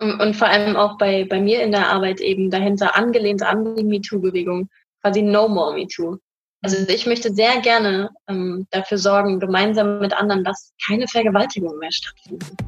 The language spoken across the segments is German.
Und, vor allem auch bei, bei mir in der Arbeit eben dahinter angelehnt an die MeToo-Bewegung, quasi No More MeToo. Also ich möchte sehr gerne ähm, dafür sorgen, gemeinsam mit anderen, dass keine Vergewaltigungen mehr stattfinden.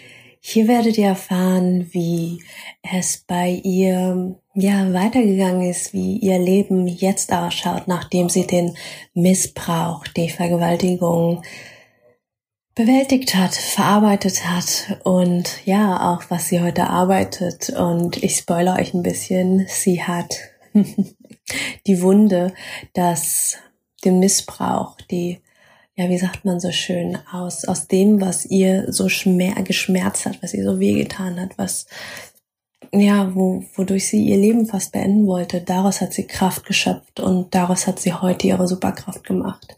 Hier werdet ihr erfahren, wie es bei ihr ja weitergegangen ist, wie ihr Leben jetzt ausschaut, nachdem sie den Missbrauch, die Vergewaltigung bewältigt hat, verarbeitet hat und ja, auch was sie heute arbeitet. Und ich spoilere euch ein bisschen, sie hat die Wunde, dass den Missbrauch, die, ja, wie sagt man so schön, aus, aus dem, was ihr so schmer geschmerzt hat, was ihr so wehgetan hat, was, ja, wo, wodurch sie ihr Leben fast beenden wollte, daraus hat sie Kraft geschöpft und daraus hat sie heute ihre Superkraft gemacht.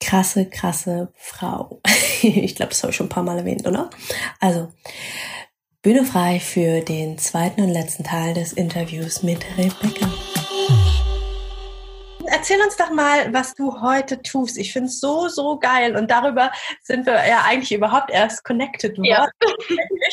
Krasse, krasse Frau. ich glaube, das habe ich schon ein paar Mal erwähnt, oder? Also, Bühne frei für den zweiten und letzten Teil des Interviews mit Rebecca erzähl uns doch mal, was du heute tust. Ich finde es so, so geil. Und darüber sind wir ja eigentlich überhaupt erst connected worden. Ja.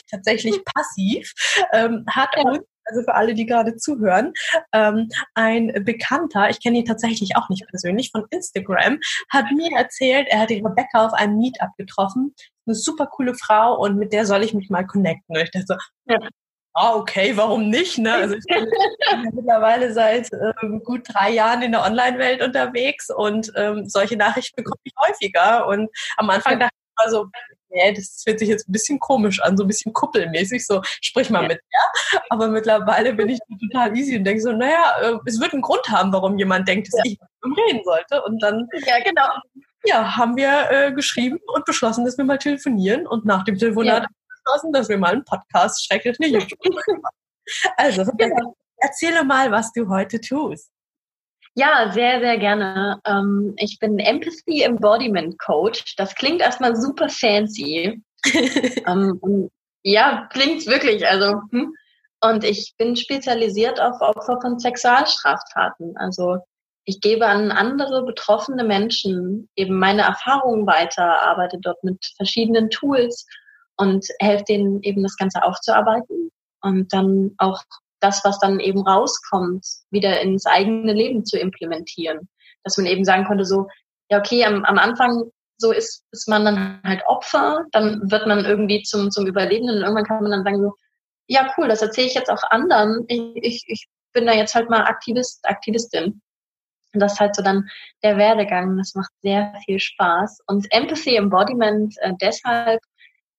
Tatsächlich passiv. Ähm, hat ja. uns also für alle, die gerade zuhören, ähm, ein Bekannter, ich kenne ihn tatsächlich auch nicht persönlich, von Instagram, hat mir erzählt, er hat die Rebecca auf einem Meetup getroffen. Eine super coole Frau und mit der soll ich mich mal connecten. Und ich dachte so, ja ah, okay, warum nicht? Ne? Also ich bin mittlerweile seit ähm, gut drei Jahren in der Online-Welt unterwegs und ähm, solche Nachrichten bekomme ich häufiger. Und am Anfang dachte ich mal so, nee, das fühlt sich jetzt ein bisschen komisch an, so ein bisschen kuppelmäßig, so sprich mal ja. mit ja. Aber mittlerweile bin ich total easy und denke so, naja, äh, es wird einen Grund haben, warum jemand denkt, dass ja. ich mit ihm reden sollte. Und dann ja, genau. ja, haben wir äh, geschrieben und beschlossen, dass wir mal telefonieren. Und nach dem Telefonat ja beschlossen, dass wir mal einen Podcast schrecklich YouTube Also, genau. erzähle mal, was du heute tust. Ja, sehr, sehr gerne. Ähm, ich bin Empathy Embodiment Coach. Das klingt erstmal super fancy. ähm, ja, klingt wirklich. Also, hm. Und ich bin spezialisiert auf Opfer von Sexualstraftaten. Also ich gebe an andere betroffene Menschen eben meine Erfahrungen weiter, arbeite dort mit verschiedenen Tools und helfe denen eben das Ganze aufzuarbeiten und dann auch das, was dann eben rauskommt, wieder ins eigene Leben zu implementieren. Dass man eben sagen konnte, so, ja, okay, am, am Anfang so ist, ist man dann halt Opfer, dann wird man irgendwie zum, zum Überlebenden und irgendwann kann man dann sagen, so, ja, cool, das erzähle ich jetzt auch anderen. Ich, ich, ich bin da jetzt halt mal Aktivist, Aktivistin. Und das ist halt so dann der Werdegang. Das macht sehr viel Spaß. Und Empathy Embodiment äh, deshalb,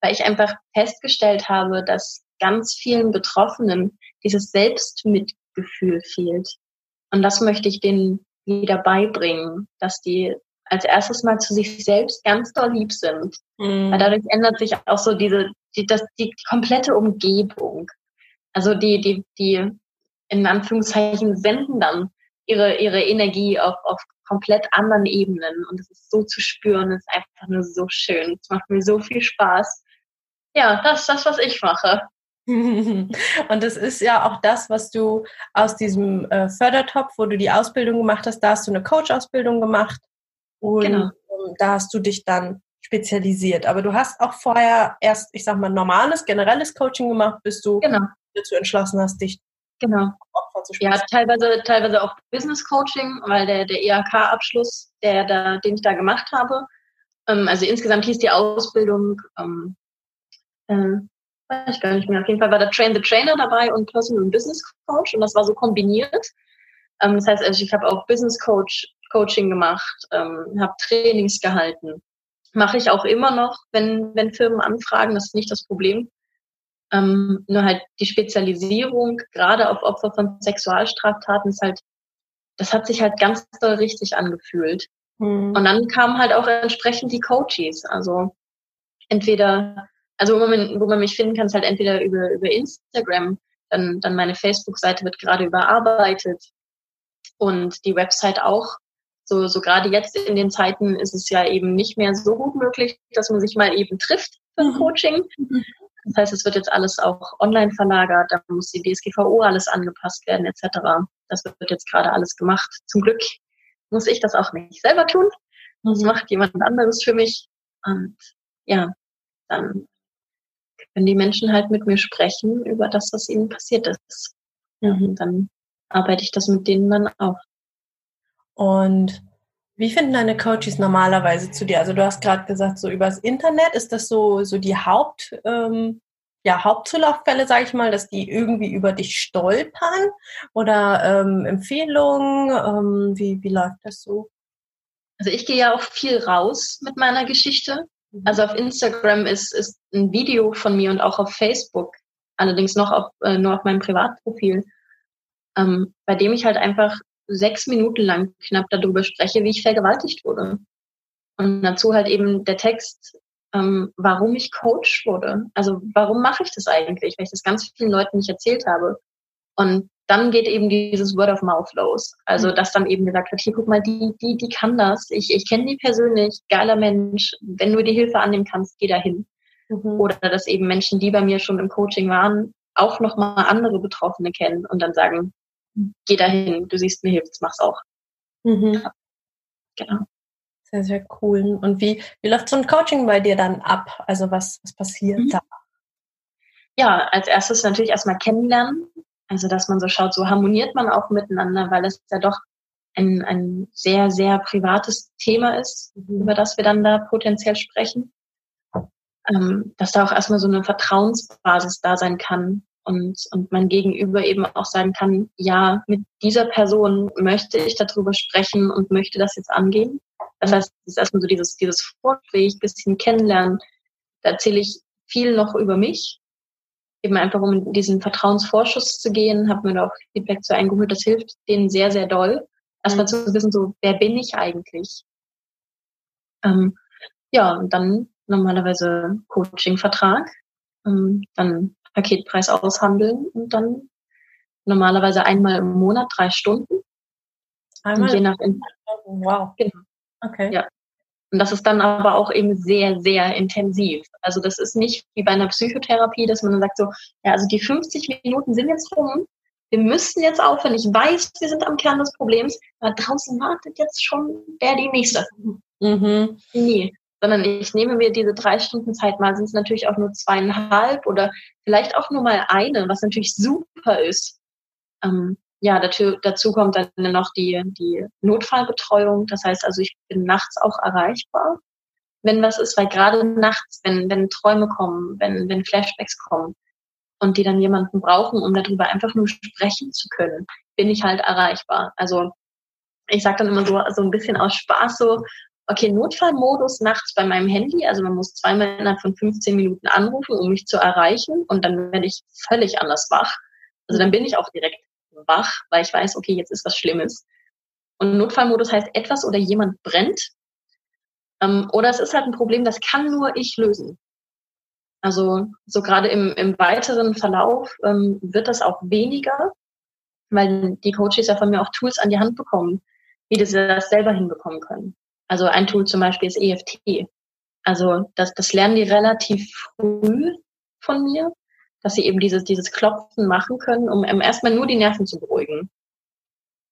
weil ich einfach festgestellt habe, dass ganz vielen Betroffenen dieses Selbstmitgefühl fehlt. Und das möchte ich denen wieder beibringen, dass die als erstes mal zu sich selbst ganz doll lieb sind. Mhm. Weil dadurch ändert sich auch so diese, die, das, die komplette Umgebung. Also die, die, die in Anführungszeichen senden dann ihre, ihre Energie auf, auf komplett anderen Ebenen. Und es ist so zu spüren, es ist einfach nur so schön. Es macht mir so viel Spaß ja, das ist das, was ich mache. Und das ist ja auch das, was du aus diesem äh, Fördertopf, wo du die Ausbildung gemacht hast, da hast du eine Coach-Ausbildung gemacht und genau. Ähm, da hast du dich dann spezialisiert. Aber du hast auch vorher erst, ich sag mal, normales, generelles Coaching gemacht, bis du genau. dazu entschlossen hast, dich genau. Opfer zu Ja, teilweise, teilweise auch Business Coaching, weil der, der IHK-Abschluss, der da, den ich da gemacht habe, ähm, also insgesamt hieß die Ausbildung ähm, äh, weiß ich gar nicht mehr. Auf jeden Fall war da Train the Trainer dabei und Personal und Business Coach und das war so kombiniert. Ähm, das heißt, also ich habe auch Business Coach Coaching gemacht, ähm, habe Trainings gehalten. Mache ich auch immer noch, wenn, wenn Firmen anfragen, das ist nicht das Problem. Ähm, nur halt die Spezialisierung, gerade auf Opfer von Sexualstraftaten, ist halt, das hat sich halt ganz doll richtig angefühlt. Mhm. Und dann kamen halt auch entsprechend die Coaches. Also entweder also wo man, wo man mich finden kann, ist halt entweder über, über Instagram. Dann, dann meine Facebook-Seite wird gerade überarbeitet und die Website auch. So, so gerade jetzt in den Zeiten ist es ja eben nicht mehr so gut möglich, dass man sich mal eben trifft für ein mhm. Coaching. Mhm. Das heißt, es wird jetzt alles auch online verlagert, da muss die DSGVO alles angepasst werden etc. Das wird jetzt gerade alles gemacht. Zum Glück muss ich das auch nicht selber tun. Das macht jemand anderes für mich. Und ja, dann können die Menschen halt mit mir sprechen über das, was ihnen passiert ist. Ja, und dann arbeite ich das mit denen dann auch. Und wie finden deine Coaches normalerweise zu dir? Also du hast gerade gesagt, so übers Internet, ist das so, so die Haupt, ähm, ja, Hauptzulauffälle, sage ich mal, dass die irgendwie über dich stolpern? Oder ähm, Empfehlungen? Ähm, wie, wie läuft das so? Also ich gehe ja auch viel raus mit meiner Geschichte. Mhm. Also auf Instagram ist, ist ein Video von mir und auch auf Facebook, allerdings noch auf, äh, nur auf meinem Privatprofil, ähm, bei dem ich halt einfach sechs Minuten lang knapp darüber spreche, wie ich vergewaltigt wurde. Und dazu halt eben der Text, ähm, warum ich Coach wurde. Also warum mache ich das eigentlich? Weil ich das ganz vielen Leuten nicht erzählt habe. Und dann geht eben dieses Word of Mouth los. Also, mhm. dass dann eben gesagt wird, hier, guck mal, die, die, die kann das. Ich, ich kenne die persönlich, geiler Mensch. Wenn du die Hilfe annehmen kannst, geh dahin. Mhm. Oder dass eben Menschen, die bei mir schon im Coaching waren, auch nochmal andere Betroffene kennen und dann sagen, geh dahin, du siehst, mir hilft's, mach's auch. Mhm. Ja. Genau. Sehr, sehr cool. Und wie, wie läuft so ein Coaching bei dir dann ab? Also was, was passiert mhm. da? Ja, als erstes natürlich erstmal kennenlernen. Also, dass man so schaut, so harmoniert man auch miteinander, weil es ja doch ein, ein sehr, sehr privates Thema ist, mhm. über das wir dann da potenziell sprechen. Ähm, dass da auch erstmal so eine Vertrauensbasis da sein kann, und, und mein Gegenüber eben auch sagen kann, ja, mit dieser Person möchte ich darüber sprechen und möchte das jetzt angehen. Das heißt, es ist erstmal so dieses, dieses Vorgespräch, bisschen kennenlernen. Da erzähle ich viel noch über mich, eben einfach um in diesen Vertrauensvorschuss zu gehen, habe mir da auch Feedback zu eingeholt. Das hilft denen sehr, sehr doll. Erstmal mhm. zu wissen, so, wer bin ich eigentlich? Ähm, ja, und dann normalerweise Coaching-Vertrag. Ähm, dann Paketpreis aushandeln und dann normalerweise einmal im Monat drei Stunden. Einmal? Und je nach wow. Genau. Okay. Ja. Und das ist dann aber auch eben sehr, sehr intensiv. Also das ist nicht wie bei einer Psychotherapie, dass man dann sagt so, ja, also die 50 Minuten sind jetzt rum. Wir müssen jetzt aufhören. Ich weiß, wir sind am Kern des Problems, aber draußen wartet jetzt schon der die nächste. Mhm. Nee sondern ich nehme mir diese drei Stunden Zeit, mal sind es natürlich auch nur zweieinhalb oder vielleicht auch nur mal eine, was natürlich super ist. Ähm, ja, dazu, dazu kommt dann noch die, die Notfallbetreuung. Das heißt also, ich bin nachts auch erreichbar, wenn was ist, weil gerade nachts, wenn, wenn Träume kommen, wenn, wenn Flashbacks kommen und die dann jemanden brauchen, um darüber einfach nur sprechen zu können, bin ich halt erreichbar. Also ich sage dann immer so, so ein bisschen aus Spaß so, okay, Notfallmodus nachts bei meinem Handy, also man muss zweimal innerhalb von 15 Minuten anrufen, um mich zu erreichen und dann werde ich völlig anders wach. Also dann bin ich auch direkt wach, weil ich weiß, okay, jetzt ist was Schlimmes. Und Notfallmodus heißt, etwas oder jemand brennt. Ähm, oder es ist halt ein Problem, das kann nur ich lösen. Also so gerade im, im weiteren Verlauf ähm, wird das auch weniger, weil die Coaches ja von mir auch Tools an die Hand bekommen, wie sie das selber hinbekommen können. Also ein Tool zum Beispiel ist EFT. Also das, das lernen die relativ früh von mir, dass sie eben dieses, dieses Klopfen machen können, um erstmal nur die Nerven zu beruhigen.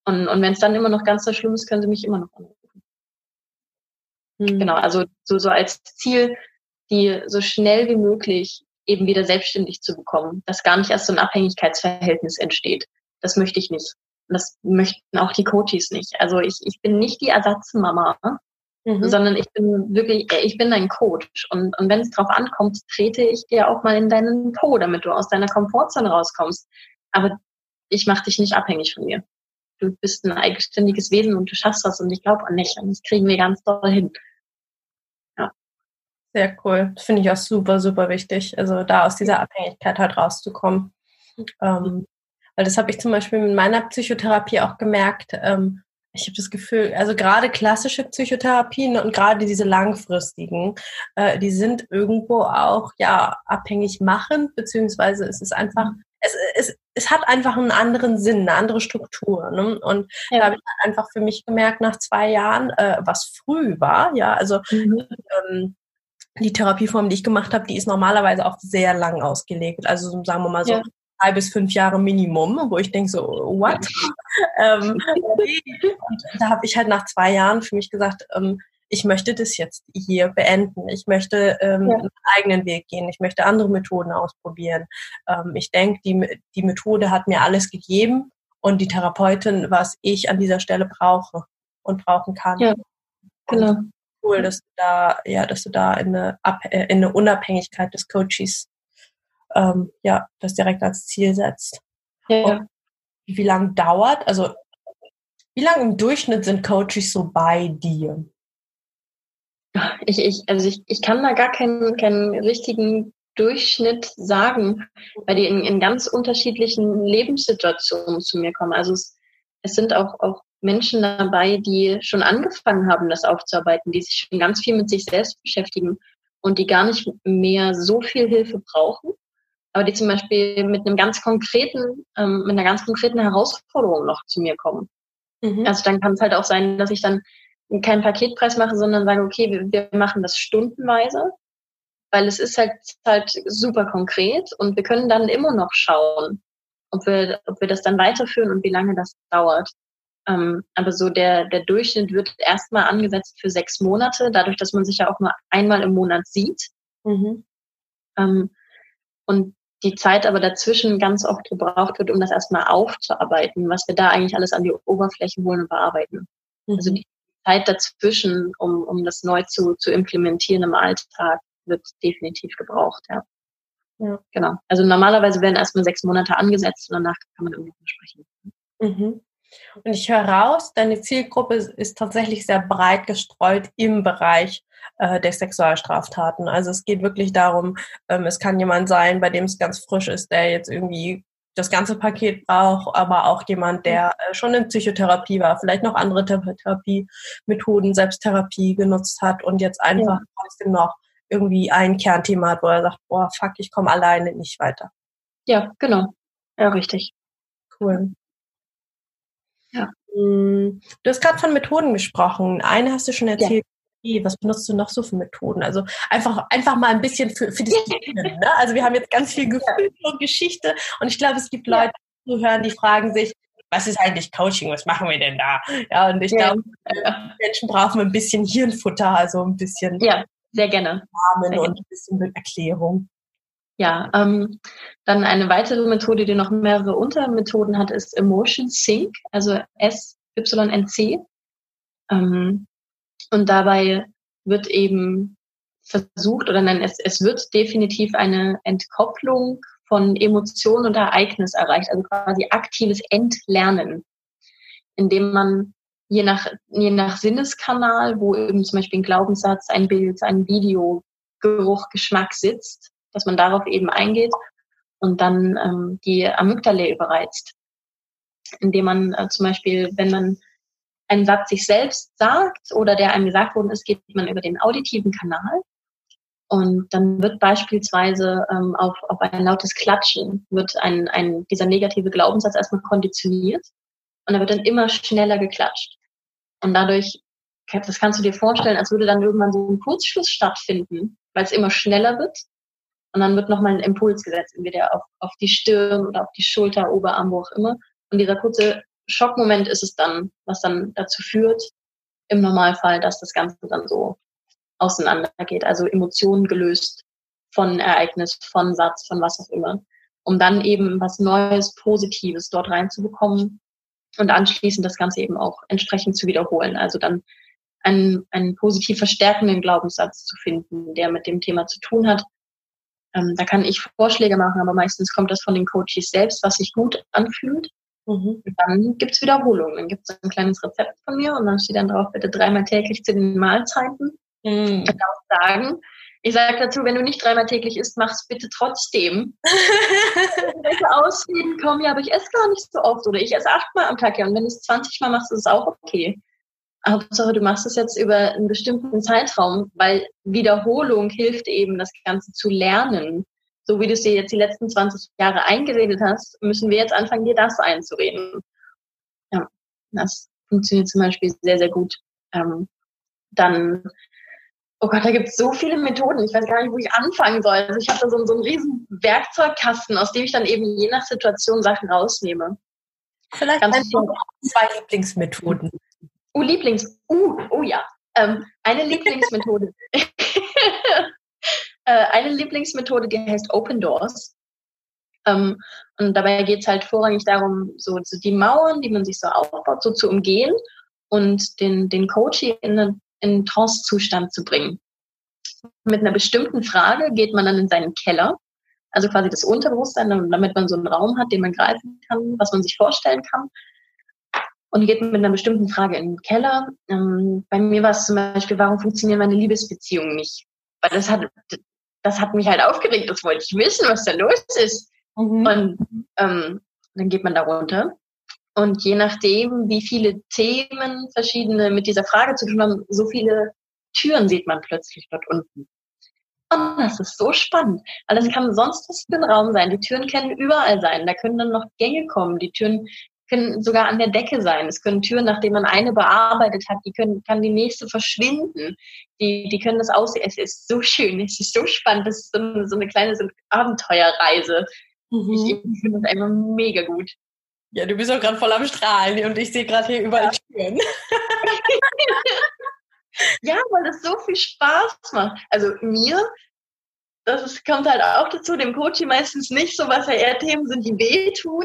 Und, und wenn es dann immer noch ganz so schlimm ist, können sie mich immer noch anrufen. Mhm. Genau, also so, so als Ziel, die so schnell wie möglich eben wieder selbstständig zu bekommen, dass gar nicht erst so ein Abhängigkeitsverhältnis entsteht. Das möchte ich nicht. Und das möchten auch die Coaches nicht. Also ich, ich bin nicht die Ersatzmama, mhm. sondern ich bin wirklich, äh, ich bin dein Coach. Und, und wenn es drauf ankommt, trete ich dir auch mal in deinen Po, damit du aus deiner Komfortzone rauskommst. Aber ich mache dich nicht abhängig von mir. Du bist ein eigenständiges Wesen und du schaffst das und ich glaube an dich und das kriegen wir ganz doll hin. Ja. Sehr cool. Das finde ich auch super, super wichtig. Also da aus dieser Abhängigkeit halt rauszukommen. Ähm, weil das habe ich zum Beispiel in meiner Psychotherapie auch gemerkt. Ähm, ich habe das Gefühl, also gerade klassische Psychotherapien und gerade diese langfristigen, äh, die sind irgendwo auch ja abhängig machend, beziehungsweise es ist einfach es, es, es hat einfach einen anderen Sinn, eine andere Struktur. Ne? Und ja. da habe ich halt einfach für mich gemerkt, nach zwei Jahren, äh, was früh war, ja, also mhm. ähm, die Therapieform, die ich gemacht habe, die ist normalerweise auch sehr lang ausgelegt. Also sagen wir mal so ja. Drei bis fünf Jahre Minimum, wo ich denke so, what? ähm, und da habe ich halt nach zwei Jahren für mich gesagt, ähm, ich möchte das jetzt hier beenden. Ich möchte ähm, ja. einen eigenen Weg gehen. Ich möchte andere Methoden ausprobieren. Ähm, ich denke, die, die Methode hat mir alles gegeben und die Therapeutin, was ich an dieser Stelle brauche und brauchen kann. Ja, genau. Und cool, dass du da, ja, dass du da in eine, Ab äh, in eine Unabhängigkeit des Coaches ähm, ja, das direkt als Ziel setzt. Ja. Und wie lange dauert, also wie lange im Durchschnitt sind Coaches so bei dir? Ich, ich, also ich, ich kann da gar keinen, keinen richtigen Durchschnitt sagen, weil die in, in ganz unterschiedlichen Lebenssituationen zu mir kommen. Also es, es sind auch, auch Menschen dabei, die schon angefangen haben, das aufzuarbeiten, die sich schon ganz viel mit sich selbst beschäftigen und die gar nicht mehr so viel Hilfe brauchen, aber die zum Beispiel mit einem ganz konkreten, ähm, mit einer ganz konkreten Herausforderung noch zu mir kommen. Mhm. Also dann kann es halt auch sein, dass ich dann keinen Paketpreis mache, sondern sage, okay, wir, wir machen das stundenweise, weil es ist halt, halt super konkret und wir können dann immer noch schauen, ob wir, ob wir das dann weiterführen und wie lange das dauert. Ähm, aber so der, der Durchschnitt wird erstmal angesetzt für sechs Monate, dadurch, dass man sich ja auch nur einmal im Monat sieht. Mhm. Ähm, und die Zeit aber dazwischen ganz oft gebraucht wird, um das erstmal aufzuarbeiten, was wir da eigentlich alles an die Oberfläche holen und bearbeiten. Also mhm. Die Zeit dazwischen, um, um das neu zu, zu implementieren im Alltag, wird definitiv gebraucht, ja. Ja. Genau. Also normalerweise werden erstmal sechs Monate angesetzt und danach kann man irgendwann sprechen. Mhm. Und ich höre raus, deine Zielgruppe ist tatsächlich sehr breit gestreut im Bereich äh, der Sexualstraftaten. Also es geht wirklich darum, ähm, es kann jemand sein, bei dem es ganz frisch ist, der jetzt irgendwie das ganze Paket braucht, aber auch jemand, der äh, schon in Psychotherapie war, vielleicht noch andere Therapiemethoden, Selbsttherapie genutzt hat und jetzt einfach ja. trotzdem noch irgendwie ein Kernthema hat, wo er sagt, boah, fuck, ich komme alleine nicht weiter. Ja, genau. Ja, richtig. Cool. Ja. Hm, du hast gerade von Methoden gesprochen. Eine hast du schon erzählt, was benutzt du noch so für Methoden? Also einfach, einfach mal ein bisschen für, für das Gehirn. Ne? Also wir haben jetzt ganz viel Gefühl und Geschichte und ich glaube, es gibt Leute, die zuhören, die fragen sich, was ist eigentlich Coaching? Was machen wir denn da? Ja, und ich ja. glaube, Menschen brauchen ein bisschen Hirnfutter, also ein bisschen ja, sehr gerne. Namen sehr und ein bisschen Erklärung. Ja, ähm, dann eine weitere Methode, die noch mehrere Untermethoden hat, ist Emotion Sync, also S-Y-N-C. Ähm, und dabei wird eben versucht, oder nein, es, es wird definitiv eine Entkopplung von Emotionen und Ereignis erreicht, also quasi aktives Entlernen, indem man je nach, je nach Sinneskanal, wo eben zum Beispiel ein Glaubenssatz, ein Bild, ein Video, Geruch, Geschmack sitzt, dass man darauf eben eingeht und dann ähm, die Amygdala überreizt, indem man äh, zum Beispiel, wenn man einen Satz sich selbst sagt oder der einem gesagt worden ist, geht man über den auditiven Kanal. Und dann wird beispielsweise ähm, auf, auf ein lautes Klatschen, wird ein, ein, dieser negative Glaubenssatz erstmal konditioniert und er wird dann immer schneller geklatscht. Und dadurch, das kannst du dir vorstellen, als würde dann irgendwann so ein Kurzschluss stattfinden, weil es immer schneller wird. Und dann wird nochmal ein Impuls gesetzt, entweder auf, auf die Stirn oder auf die Schulter, Oberarm, wo auch immer. Und dieser kurze Schockmoment ist es dann, was dann dazu führt, im Normalfall, dass das Ganze dann so auseinandergeht. Also Emotionen gelöst von Ereignis, von Satz, von was auch immer. Um dann eben was Neues, Positives dort reinzubekommen und anschließend das Ganze eben auch entsprechend zu wiederholen. Also dann einen, einen positiv verstärkenden Glaubenssatz zu finden, der mit dem Thema zu tun hat. Ähm, da kann ich Vorschläge machen, aber meistens kommt das von den Coaches selbst, was sich gut anfühlt. Mhm. Und dann gibt's Wiederholungen. Dann gibt's ein kleines Rezept von mir und dann steht dann drauf, bitte dreimal täglich zu den Mahlzeiten. Mhm. Ich kann auch sagen, ich sage dazu, wenn du nicht dreimal täglich isst, mach's bitte trotzdem. Welche Ausreden kommen, ja, aber ich esse gar nicht so oft oder ich esse achtmal am Tag, ja, und wenn du es 20 Mal machst, ist es auch okay. Hauptsache, du machst es jetzt über einen bestimmten Zeitraum, weil Wiederholung hilft eben, das Ganze zu lernen so wie du es dir jetzt die letzten 20 Jahre eingeredet hast, müssen wir jetzt anfangen, dir das einzureden. Ja, das funktioniert zum Beispiel sehr, sehr gut. Ähm, dann, oh Gott, da gibt es so viele Methoden. Ich weiß gar nicht, wo ich anfangen soll. Also ich habe da so, so einen riesen Werkzeugkasten, aus dem ich dann eben je nach Situation Sachen rausnehme. Vielleicht Ganz zwei Lieblingsmethoden. Oh, Lieblings. Uh, oh ja. Ähm, eine Lieblingsmethode. Äh, eine Lieblingsmethode, die heißt Open Doors. Ähm, und dabei geht es halt vorrangig darum, so, so, die Mauern, die man sich so aufbaut, so zu umgehen und den, den Coach in einen, in einen Trance-Zustand zu bringen. Mit einer bestimmten Frage geht man dann in seinen Keller, also quasi das Unterbewusstsein, damit man so einen Raum hat, den man greifen kann, was man sich vorstellen kann. Und geht mit einer bestimmten Frage in den Keller. Ähm, bei mir war es zum Beispiel, warum funktionieren meine Liebesbeziehungen nicht? Weil das hat, das hat mich halt aufgeregt, das wollte ich wissen, was da los ist. Mhm. Und ähm, dann geht man da runter. Und je nachdem, wie viele Themen verschiedene mit dieser Frage zu tun haben, so viele Türen sieht man plötzlich dort unten. Und das ist so spannend, weil das kann sonst was für ein Raum sein. Die Türen können überall sein. Da können dann noch Gänge kommen. Die Türen können sogar an der Decke sein. Es können Türen, nachdem man eine bearbeitet hat, die können, kann die nächste verschwinden. Die, die können das aussehen. Es ist so schön, es ist so spannend. Das ist so eine, so eine kleine so Abenteuerreise. Mhm. Ich, ich finde das einfach mega gut. Ja, du bist auch gerade voll am Strahlen und ich sehe gerade hier überall ja. Türen. ja, weil das so viel Spaß macht. Also mir, das ist, kommt halt auch dazu, dem Coach meistens nicht so, was ja eher Themen sind, die wehtun.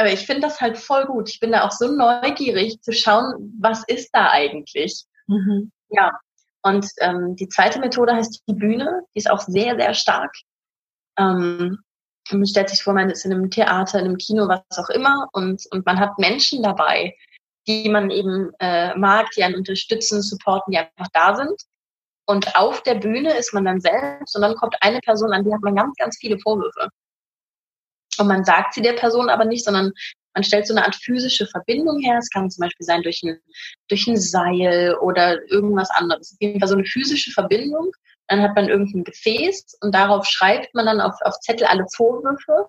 Aber ich finde das halt voll gut. Ich bin da auch so neugierig zu schauen, was ist da eigentlich. Mhm. Ja. Und ähm, die zweite Methode heißt die Bühne. Die ist auch sehr, sehr stark. Ähm, man stellt sich vor, man ist in einem Theater, in einem Kino, was auch immer, und, und man hat Menschen dabei, die man eben äh, mag, die einen unterstützen, supporten, die einfach da sind. Und auf der Bühne ist man dann selbst und dann kommt eine Person, an die hat man ganz, ganz viele Vorwürfe. Und man sagt sie der Person aber nicht, sondern man stellt so eine Art physische Verbindung her. Es kann zum Beispiel sein durch ein, durch ein Seil oder irgendwas anderes. Auf jeden Fall so eine physische Verbindung. Dann hat man irgendein Gefäß und darauf schreibt man dann auf, auf Zettel alle Vorwürfe.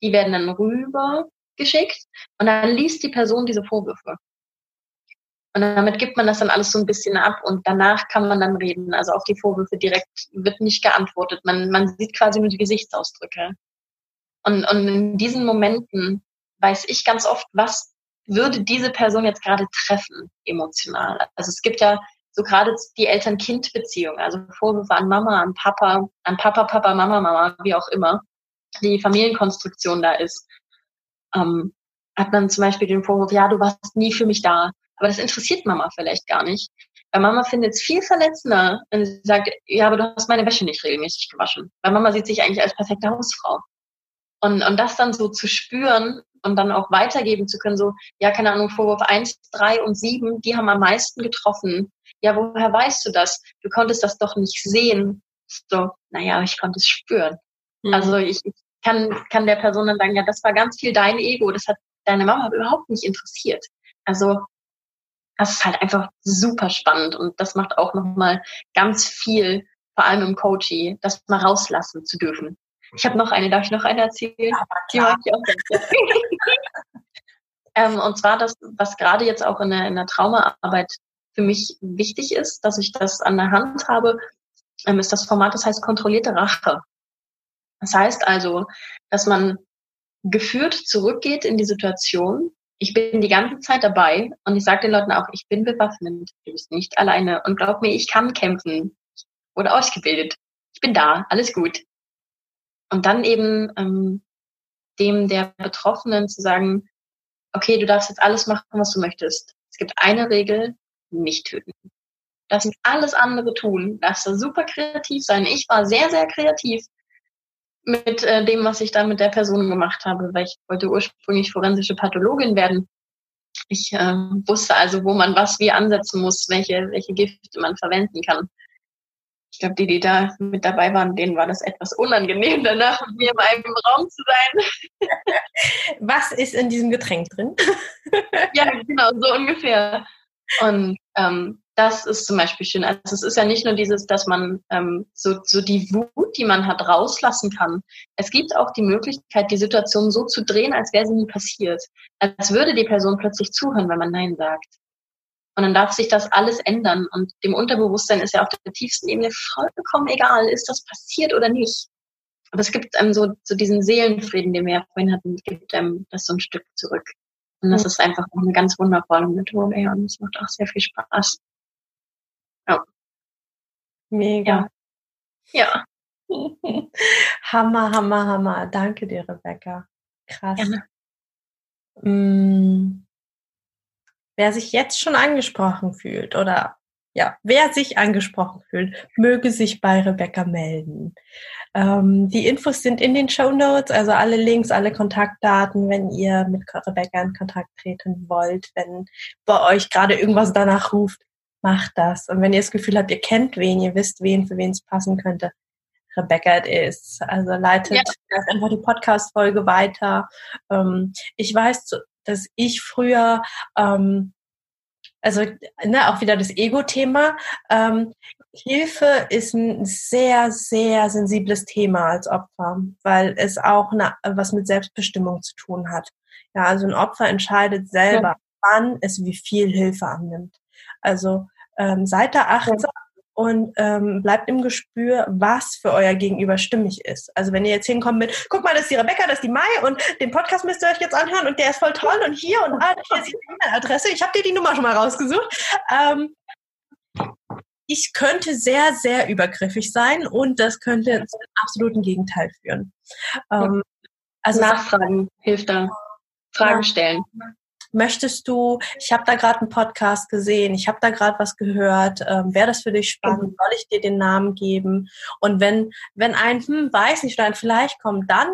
Die werden dann rüber geschickt und dann liest die Person diese Vorwürfe. Und damit gibt man das dann alles so ein bisschen ab und danach kann man dann reden. Also auf die Vorwürfe direkt wird nicht geantwortet. Man, man sieht quasi nur die Gesichtsausdrücke. Und, und in diesen Momenten weiß ich ganz oft, was würde diese Person jetzt gerade treffen, emotional. Also es gibt ja so gerade die Eltern-Kind-Beziehung, also Vorwürfe an Mama, an Papa, an Papa, Papa, Mama, Mama, wie auch immer, die Familienkonstruktion da ist. Ähm, hat man zum Beispiel den Vorwurf, ja, du warst nie für mich da. Aber das interessiert Mama vielleicht gar nicht. Weil Mama findet es viel verletzender, wenn sie sagt, ja, aber du hast meine Wäsche nicht regelmäßig gewaschen. Weil Mama sieht sich eigentlich als perfekte Hausfrau. Und, und das dann so zu spüren und dann auch weitergeben zu können, so, ja, keine Ahnung, Vorwurf eins, drei und sieben, die haben am meisten getroffen. Ja, woher weißt du das? Du konntest das doch nicht sehen. So, naja, ich konnte es spüren. Mhm. Also ich, ich kann, kann der Person dann sagen, ja, das war ganz viel dein Ego, das hat deine Mama überhaupt nicht interessiert. Also das ist halt einfach super spannend und das macht auch nochmal ganz viel, vor allem im Coaching, das mal rauslassen zu dürfen. Ich habe noch eine, darf ich noch eine erzählen? Ja, Die mag ich auch ähm, und zwar das, was gerade jetzt auch in der, in der Traumaarbeit für mich wichtig ist, dass ich das an der Hand habe, ähm, ist das Format, das heißt kontrollierte Rache. Das heißt also, dass man geführt zurückgeht in die Situation. Ich bin die ganze Zeit dabei und ich sage den Leuten auch, ich bin bewaffnet, du bist nicht alleine und glaub mir, ich kann kämpfen. Oder ausgebildet. Ich bin da, alles gut. Und dann eben ähm, dem der Betroffenen zu sagen, okay, du darfst jetzt alles machen, was du möchtest. Es gibt eine Regel, nicht töten. Du darfst alles andere tun. Du darfst super kreativ sein. Ich war sehr, sehr kreativ mit äh, dem, was ich da mit der Person gemacht habe, weil ich wollte ursprünglich forensische Pathologin werden. Ich äh, wusste also, wo man was wie ansetzen muss, welche, welche Gifte man verwenden kann ich glaube, die, die da mit dabei waren, denen war das etwas unangenehm, danach mit mir in einem Raum zu sein. Was ist in diesem Getränk drin? ja, genau, so ungefähr. Und ähm, das ist zum Beispiel schön. Also es ist ja nicht nur dieses, dass man ähm, so, so die Wut, die man hat, rauslassen kann. Es gibt auch die Möglichkeit, die Situation so zu drehen, als wäre sie nie passiert. Als würde die Person plötzlich zuhören, wenn man Nein sagt. Und dann darf sich das alles ändern. Und dem Unterbewusstsein ist ja auf der tiefsten Ebene vollkommen egal, ist das passiert oder nicht. Aber es gibt einem so, so diesen Seelenfrieden, den wir ja vorhin hatten, gibt einem das so ein Stück zurück. Und das ist einfach eine ganz wundervolle Methode, ja, und es macht auch sehr viel Spaß. Ja. Mega. Ja. ja. hammer, hammer, hammer. Danke dir, Rebecca. Krass. Gerne. Mm. Wer sich jetzt schon angesprochen fühlt oder ja, wer sich angesprochen fühlt, möge sich bei Rebecca melden. Ähm, die Infos sind in den Show Notes, also alle Links, alle Kontaktdaten, wenn ihr mit Rebecca in Kontakt treten wollt, wenn bei euch gerade irgendwas danach ruft, macht das. Und wenn ihr das Gefühl habt, ihr kennt wen, ihr wisst wen, für wen es passen könnte, Rebecca it is. Also leitet ja. einfach die Podcast-Folge weiter. Ähm, ich weiß, dass ich früher, ähm, also ne, auch wieder das Ego-Thema, ähm, Hilfe ist ein sehr, sehr sensibles Thema als Opfer, weil es auch eine, was mit Selbstbestimmung zu tun hat. Ja, also ein Opfer entscheidet selber, ja. wann es wie viel Hilfe annimmt. Also ähm, seid da achtsam und ähm, bleibt im Gespür, was für euer Gegenüber stimmig ist. Also wenn ihr jetzt hinkommt mit, guck mal, das ist die Rebecca, das ist die Mai und den Podcast müsst ihr euch jetzt anhören und der ist voll toll und hier und ah, hier ist die E-Mail-Adresse. Ich habe dir die Nummer schon mal rausgesucht. Ähm, ich könnte sehr, sehr übergriffig sein und das könnte zu einem absoluten Gegenteil führen. Ähm, also Nachfragen hilft da. Fragen stellen möchtest du, ich habe da gerade einen Podcast gesehen, ich habe da gerade was gehört, ähm, wäre das für dich spannend, mhm. soll ich dir den Namen geben? Und wenn, wenn ein, hm, weiß nicht, oder ein vielleicht kommt, dann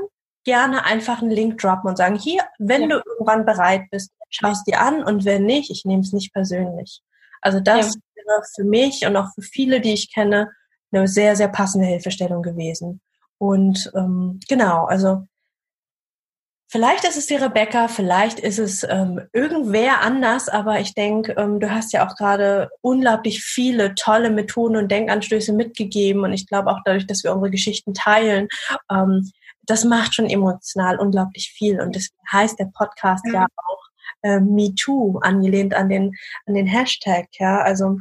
gerne einfach einen Link droppen und sagen, hier, wenn ja. du irgendwann bereit bist, schau es dir an und wenn nicht, ich nehme es nicht persönlich. Also das ja. wäre für mich und auch für viele, die ich kenne, eine sehr, sehr passende Hilfestellung gewesen. Und ähm, genau, also Vielleicht ist es die Rebecca, vielleicht ist es ähm, irgendwer anders, aber ich denke, ähm, du hast ja auch gerade unglaublich viele tolle Methoden und Denkanstöße mitgegeben und ich glaube auch dadurch, dass wir unsere Geschichten teilen, ähm, das macht schon emotional unglaublich viel und das heißt der Podcast mhm. ja auch äh, Me Too, angelehnt an den, an den Hashtag, ja, also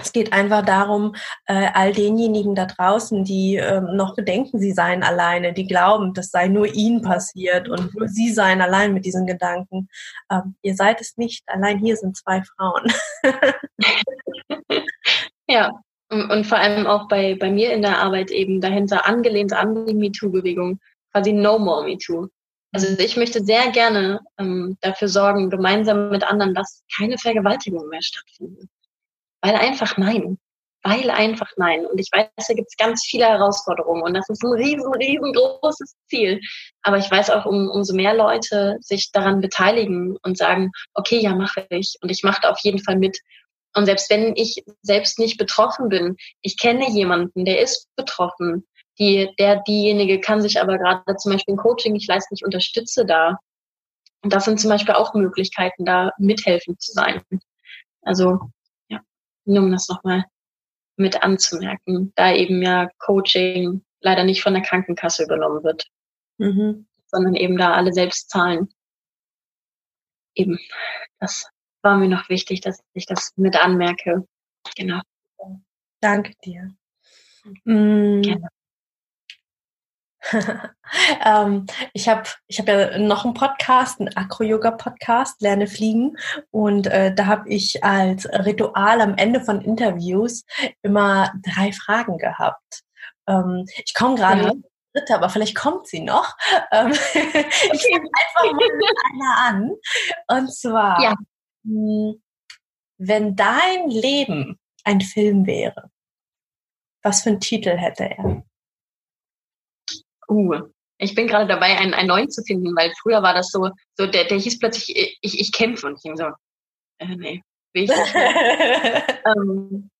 es geht einfach darum, äh, all denjenigen da draußen, die ähm, noch gedenken, sie seien alleine, die glauben, das sei nur ihnen passiert und nur sie seien allein mit diesen Gedanken. Ähm, ihr seid es nicht, allein hier sind zwei Frauen. ja, und vor allem auch bei, bei mir in der Arbeit eben dahinter angelehnt an die MeToo-Bewegung, quasi No More MeToo. Also ich möchte sehr gerne ähm, dafür sorgen, gemeinsam mit anderen, dass keine Vergewaltigung mehr stattfindet. Weil einfach nein. Weil einfach nein. Und ich weiß, da gibt es ganz viele Herausforderungen und das ist ein riesen, riesengroßes Ziel. Aber ich weiß auch, um, umso mehr Leute sich daran beteiligen und sagen, okay, ja, mache ich. Und ich mache auf jeden Fall mit. Und selbst wenn ich selbst nicht betroffen bin, ich kenne jemanden, der ist betroffen. Die, der, diejenige kann sich aber gerade zum Beispiel ein Coaching ich leiste, ich unterstütze da. Und das sind zum Beispiel auch Möglichkeiten, da mithelfen zu sein. Also um das nochmal mit anzumerken, da eben ja Coaching leider nicht von der Krankenkasse übernommen wird, mhm. sondern eben da alle selbst zahlen. Eben, das war mir noch wichtig, dass ich das mit anmerke. Genau. Danke dir. Mhm. Gerne. ähm, ich habe ich hab ja noch einen Podcast, einen Acro-Yoga-Podcast, Lerne Fliegen. Und äh, da habe ich als Ritual am Ende von Interviews immer drei Fragen gehabt. Ähm, ich komme gerade ja. dritte, aber vielleicht kommt sie noch. Ähm, ich fange einfach mal mit einer an. Und zwar, ja. mh, hm, wenn dein Leben ein Film wäre, was für einen Titel hätte er? Uh, ich bin gerade dabei, einen, einen neuen zu finden, weil früher war das so, so der, der hieß plötzlich, ich, ich kämpfe und ich ging so, äh, nee, will ich nicht ähm,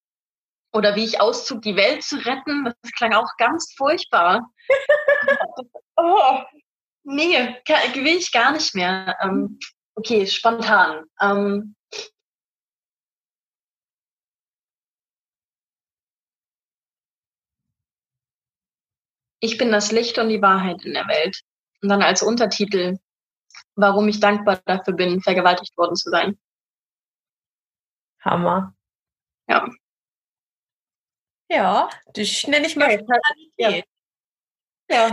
oder wie ich auszug, die Welt zu retten, das klang auch ganz furchtbar. oh, nee, will ich gar nicht mehr. Ähm, okay, spontan. Ähm, ich bin das Licht und die Wahrheit in der Welt. Und dann als Untertitel, warum ich dankbar dafür bin, vergewaltigt worden zu sein. Hammer. Ja. Ja, das nenne ich mal ja, ja. ja.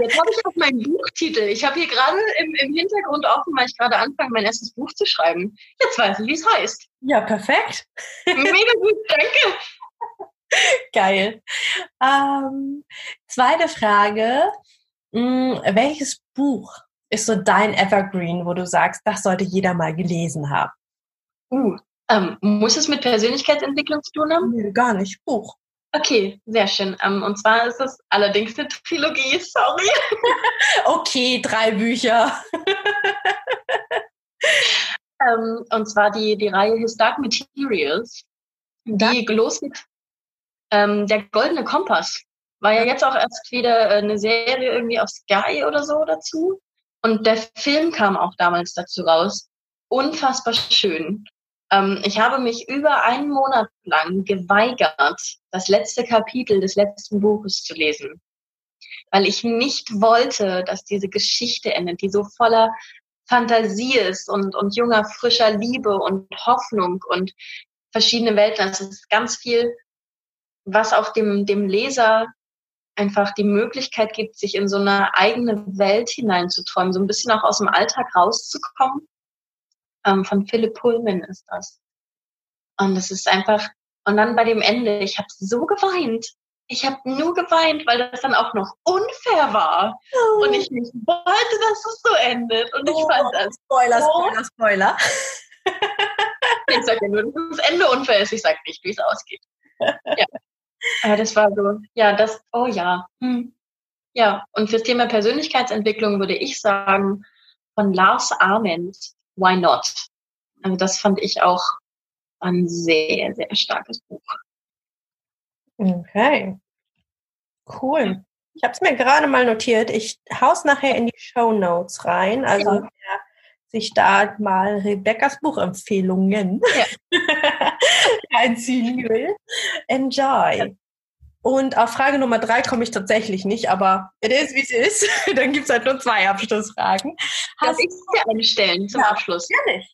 Jetzt habe ich auch meinen Buchtitel. Ich habe hier gerade im, im Hintergrund offen, weil ich gerade anfange, mein erstes Buch zu schreiben. Jetzt weiß ich, wie es heißt. Ja, perfekt. Mega gut, danke. Geil. Ähm, zweite Frage. Hm, welches Buch ist so dein Evergreen, wo du sagst, das sollte jeder mal gelesen haben? Uh, ähm, muss es mit Persönlichkeitsentwicklung zu tun haben? Nee, gar nicht. Buch. Okay, sehr schön. Ähm, und zwar ist es allerdings eine Trilogie, sorry. okay, drei Bücher. ähm, und zwar die, die Reihe His Dark Materials, die los mit ähm, Der Goldene Kompass. War ja jetzt auch erst wieder eine Serie irgendwie auf Sky oder so dazu. Und der Film kam auch damals dazu raus. Unfassbar schön. Ähm, ich habe mich über einen Monat lang geweigert, das letzte Kapitel des letzten Buches zu lesen, weil ich nicht wollte, dass diese Geschichte endet, die so voller Fantasie ist und, und junger, frischer Liebe und Hoffnung und verschiedene Welten. Also es ist ganz viel, was auch dem, dem Leser einfach die Möglichkeit gibt, sich in so eine eigene Welt hineinzuträumen, so ein bisschen auch aus dem Alltag rauszukommen ähm, von Philipp Pullman ist das. Und es ist einfach, und dann bei dem Ende, ich habe so geweint. Ich habe nur geweint, weil das dann auch noch unfair war. Oh. Und ich nicht wollte, dass es so endet. Und ich oh, fand das. Spoiler, so Spoiler, Spoiler. ich sage ja nur, dass das Ende unfair ist. Ich sage nicht, wie es ausgeht. Ja. Aber das war so, ja, das, oh ja. Hm. Ja, und fürs Thema Persönlichkeitsentwicklung würde ich sagen, von Lars Arment, Why Not? Also das fand ich auch ein sehr, sehr starkes Buch. Okay. Cool. Ich habe es mir gerade mal notiert. Ich haus nachher in die Show Notes rein. Also ja. wer sich da mal Rebecca's Buchempfehlungen ja. einziehen will. Enjoy. Und auf Frage Nummer drei komme ich tatsächlich nicht, aber it is wie es ist. Dann gibt es halt nur zwei Abschlussfragen. Darf ich dir eine stellen zum ja, Abschluss? Gerne.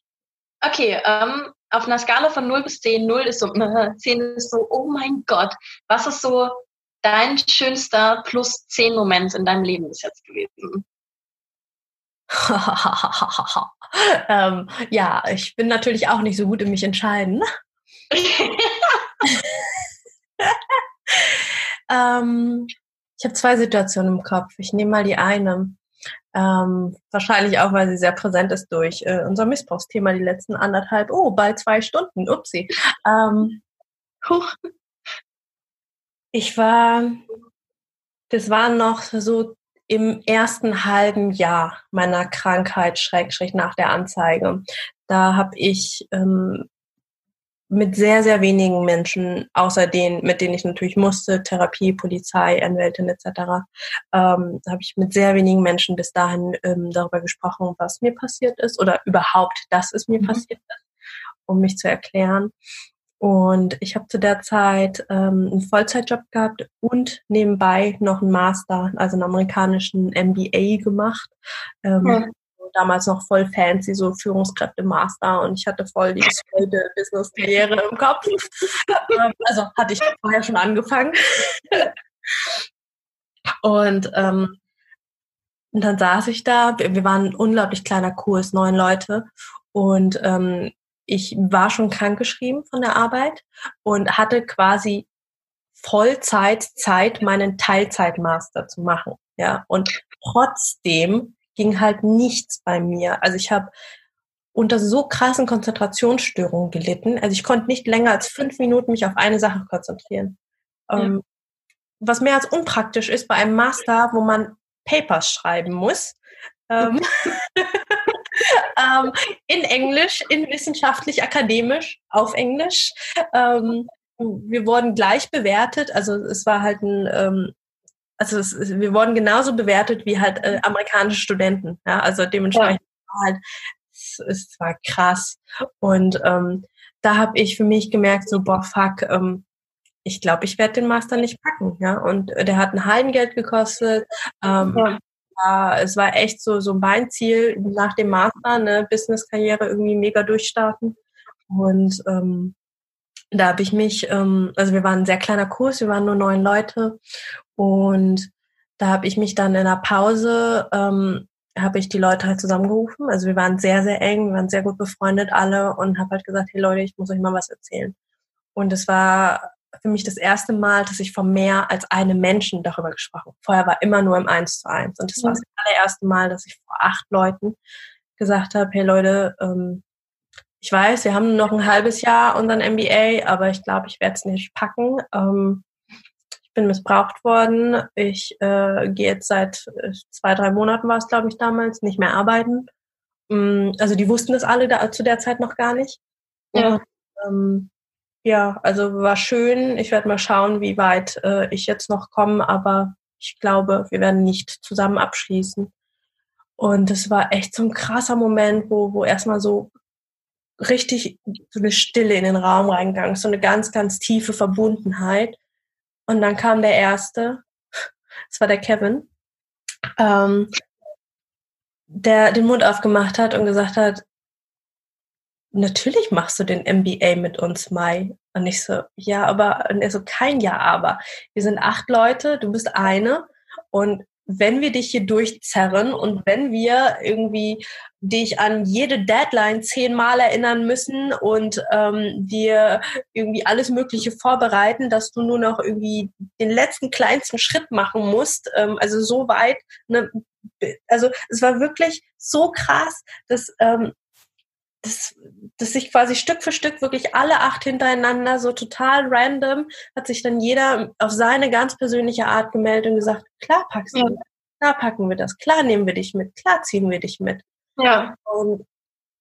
Okay, ähm, auf einer Skala von 0 bis 10, 0 ist so, 10 ist so, oh mein Gott, was ist so dein schönster plus 10 Moment in deinem Leben bis jetzt gewesen? ähm, ja, ich bin natürlich auch nicht so gut in mich entscheiden. ähm, ich habe zwei Situationen im Kopf. Ich nehme mal die eine. Ähm, wahrscheinlich auch, weil sie sehr präsent ist durch äh, unser Missbrauchsthema die letzten anderthalb, oh, bald zwei Stunden, upsi. Ähm, ich war, das war noch so im ersten halben Jahr meiner Krankheit, Schrägstrich nach der Anzeige. Da habe ich ähm, mit sehr, sehr wenigen Menschen, außer denen, mit denen ich natürlich musste, Therapie, Polizei, Anwältin etc., ähm, habe ich mit sehr wenigen Menschen bis dahin ähm, darüber gesprochen, was mir passiert ist oder überhaupt, dass es mir mhm. passiert ist, um mich zu erklären. Und ich habe zu der Zeit ähm, einen Vollzeitjob gehabt und nebenbei noch einen Master, also einen amerikanischen MBA gemacht. Ähm, ja damals noch voll fancy, so Führungskräfte-Master und ich hatte voll die Business-Lehre im Kopf. Ähm, also hatte ich vorher schon angefangen. und, ähm, und dann saß ich da, wir waren ein unglaublich kleiner Kurs, neun Leute und ähm, ich war schon krankgeschrieben von der Arbeit und hatte quasi Vollzeit Zeit, meinen Teilzeitmaster zu machen. Ja, und trotzdem ging halt nichts bei mir. Also ich habe unter so krassen Konzentrationsstörungen gelitten. Also ich konnte nicht länger als fünf Minuten mich auf eine Sache konzentrieren. Ja. Ähm, was mehr als unpraktisch ist bei einem Master, wo man Papers schreiben muss. Ähm, ähm, in Englisch, in wissenschaftlich, akademisch, auf Englisch. Ähm, wir wurden gleich bewertet. Also es war halt ein ähm, also es, wir wurden genauso bewertet wie halt äh, amerikanische Studenten. Ja, also dementsprechend ja. war halt, es, es war krass. Und ähm, da habe ich für mich gemerkt, so boah, fuck, ähm, ich glaube, ich werde den Master nicht packen, ja. Und der hat ein Heidengeld gekostet. Ähm, ja. Ja, es war echt so, so mein Ziel nach dem Master, eine Business-Karriere irgendwie mega durchstarten. Und ähm, da habe ich mich, ähm, also wir waren ein sehr kleiner Kurs, wir waren nur neun Leute und da habe ich mich dann in der Pause, ähm, habe ich die Leute halt zusammengerufen. Also wir waren sehr, sehr eng, wir waren sehr gut befreundet alle und habe halt gesagt, hey Leute, ich muss euch mal was erzählen. Und es war für mich das erste Mal, dass ich von mehr als einem Menschen darüber gesprochen habe. Vorher war immer nur im Eins zu eins. Und das war das allererste Mal, dass ich vor acht Leuten gesagt habe, hey Leute, ähm, ich weiß, wir haben noch ein halbes Jahr unseren MBA, aber ich glaube, ich werde es nicht packen. Ähm, ich bin missbraucht worden. Ich äh, gehe jetzt seit äh, zwei, drei Monaten war es, glaube ich, damals, nicht mehr arbeiten. Ähm, also die wussten das alle da, zu der Zeit noch gar nicht. Ja. Und, ähm, ja, also war schön. Ich werde mal schauen, wie weit äh, ich jetzt noch komme, aber ich glaube, wir werden nicht zusammen abschließen. Und es war echt so ein krasser Moment, wo, wo erstmal so richtig so eine Stille in den Raum reingegangen ist, so eine ganz, ganz tiefe Verbundenheit. Und dann kam der Erste, das war der Kevin, ähm, der den Mund aufgemacht hat und gesagt hat, natürlich machst du den MBA mit uns, Mai. Und ich so, ja, aber, und er so, kein Ja, aber. Wir sind acht Leute, du bist eine. Und wenn wir dich hier durchzerren und wenn wir irgendwie dich an jede Deadline zehnmal erinnern müssen und ähm, dir irgendwie alles Mögliche vorbereiten, dass du nur noch irgendwie den letzten kleinsten Schritt machen musst, ähm, also so weit, ne, also es war wirklich so krass, dass ähm, dass, dass sich quasi Stück für Stück wirklich alle acht hintereinander so total random hat sich dann jeder auf seine ganz persönliche Art gemeldet und gesagt, klar packst du, ja. klar packen wir das, klar nehmen wir dich mit, klar ziehen wir dich mit. Ja. Und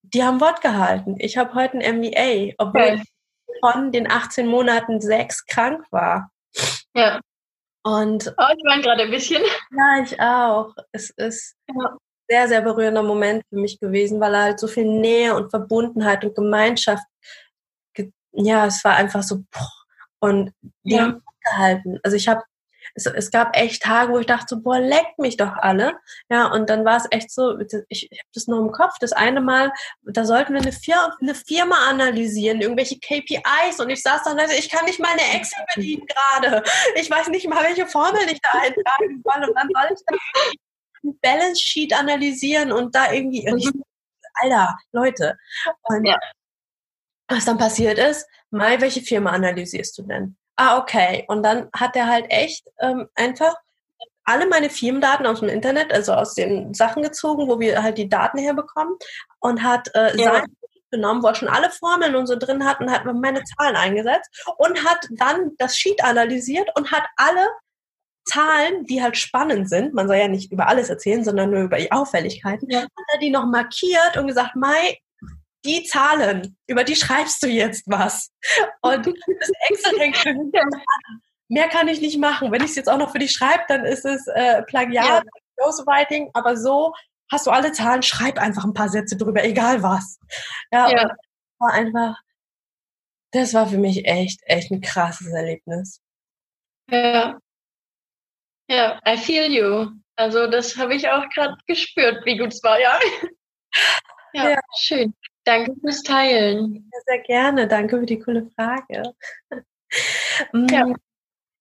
die haben Wort gehalten. Ich habe heute ein MBA, obwohl okay. ich von den 18 Monaten sechs krank war. Ja. Und oh, ich weine gerade ein bisschen. Ja, ich auch. Es ist ja sehr, sehr berührender Moment für mich gewesen, weil er halt so viel Nähe und Verbundenheit und Gemeinschaft, ja, es war einfach so, boah, und die ja. haben gehalten. Also ich habe, es, es gab echt Tage, wo ich dachte so, boah, leckt mich doch alle. Ja, und dann war es echt so, ich, ich habe das nur im Kopf. Das eine Mal, da sollten wir eine Firma, eine Firma analysieren, irgendwelche KPIs und ich saß dann, also ich kann nicht mal eine Excel bedienen gerade. Ich weiß nicht mal, welche Formel ich da eintragen soll und dann soll ich das Balance Sheet analysieren und da irgendwie, mhm. Alter, Leute. Und ja. was dann passiert ist, Mai, welche Firma analysierst du denn? Ah, okay. Und dann hat er halt echt ähm, einfach alle meine Firmendaten aus dem Internet, also aus den Sachen gezogen, wo wir halt die Daten herbekommen und hat äh, ja. sein genommen, wo er schon alle Formeln und so drin hat und hat meine Zahlen eingesetzt und hat dann das Sheet analysiert und hat alle Zahlen, die halt spannend sind, man soll ja nicht über alles erzählen, sondern nur über die Auffälligkeiten, ja. hat er die noch markiert und gesagt, Mai, die Zahlen, über die schreibst du jetzt was. Und das Excel hängt Mehr kann ich nicht machen. Wenn ich es jetzt auch noch für dich schreibe, dann ist es äh, Plagiat, ja. Ghostwriting, aber so hast du alle Zahlen, schreib einfach ein paar Sätze drüber, egal was. Ja, ja. war einfach, das war für mich echt, echt ein krasses Erlebnis. Ja, ja, I feel you. Also das habe ich auch gerade gespürt, wie gut es war, ja. ja. ja. schön. Danke fürs Teilen. Ja, sehr gerne. Danke für die coole Frage. Mm, ja.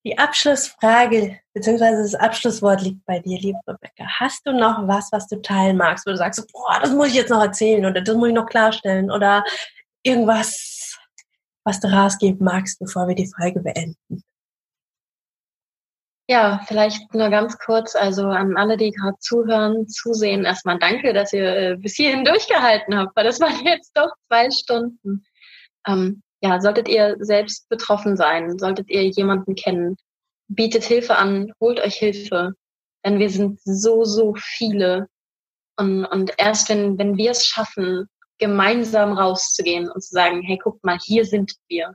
Die Abschlussfrage beziehungsweise das Abschlusswort liegt bei dir, liebe Rebecca. Hast du noch was, was du teilen magst, wo du sagst, boah, das muss ich jetzt noch erzählen oder das muss ich noch klarstellen oder irgendwas, was du rausgeben magst, bevor wir die Folge beenden? Ja, vielleicht nur ganz kurz, also an alle, die gerade zuhören, zusehen, erstmal danke, dass ihr äh, bis hierhin durchgehalten habt, weil das waren jetzt doch zwei Stunden. Ähm, ja, solltet ihr selbst betroffen sein, solltet ihr jemanden kennen, bietet Hilfe an, holt euch Hilfe, denn wir sind so, so viele. Und, und erst wenn, wenn wir es schaffen, gemeinsam rauszugehen und zu sagen, hey, guck mal, hier sind wir,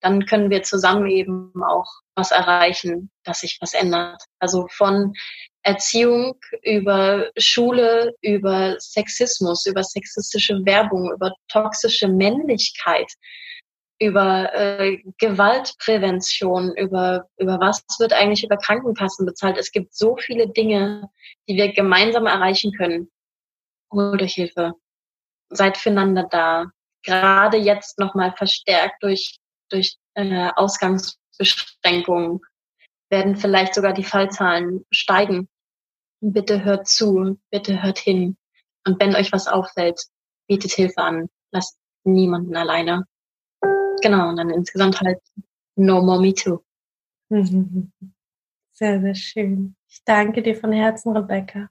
dann können wir zusammen eben auch was erreichen, dass sich was ändert. Also von Erziehung über Schule, über Sexismus, über sexistische Werbung, über toxische Männlichkeit über äh, Gewaltprävention, über, über was wird eigentlich über Krankenkassen bezahlt. Es gibt so viele Dinge, die wir gemeinsam erreichen können. Holt euch Hilfe. Seid füreinander da. Gerade jetzt nochmal verstärkt durch, durch äh, Ausgangsbeschränkungen werden vielleicht sogar die Fallzahlen steigen. Bitte hört zu, bitte hört hin. Und wenn euch was auffällt, bietet Hilfe an. Lasst niemanden alleine. Genau, und dann insgesamt halt No More Me Too. Sehr, sehr schön. Ich danke dir von Herzen, Rebecca.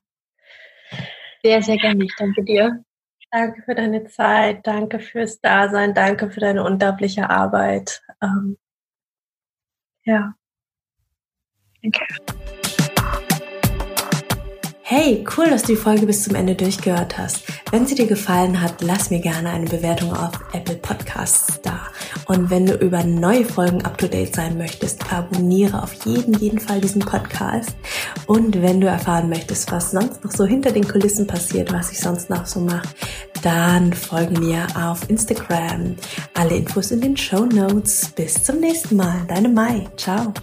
Sehr, sehr gerne. Ich danke dir. Danke für deine Zeit, danke fürs Dasein, danke für deine unglaubliche Arbeit. Ähm, ja. Danke. Hey, cool, dass du die Folge bis zum Ende durchgehört hast. Wenn sie dir gefallen hat, lass mir gerne eine Bewertung auf Apple Podcasts da. Und wenn du über neue Folgen up to date sein möchtest, abonniere auf jeden, jeden Fall diesen Podcast. Und wenn du erfahren möchtest, was sonst noch so hinter den Kulissen passiert, was ich sonst noch so mache, dann folge mir auf Instagram. Alle Infos in den Show Notes. Bis zum nächsten Mal. Deine Mai. Ciao.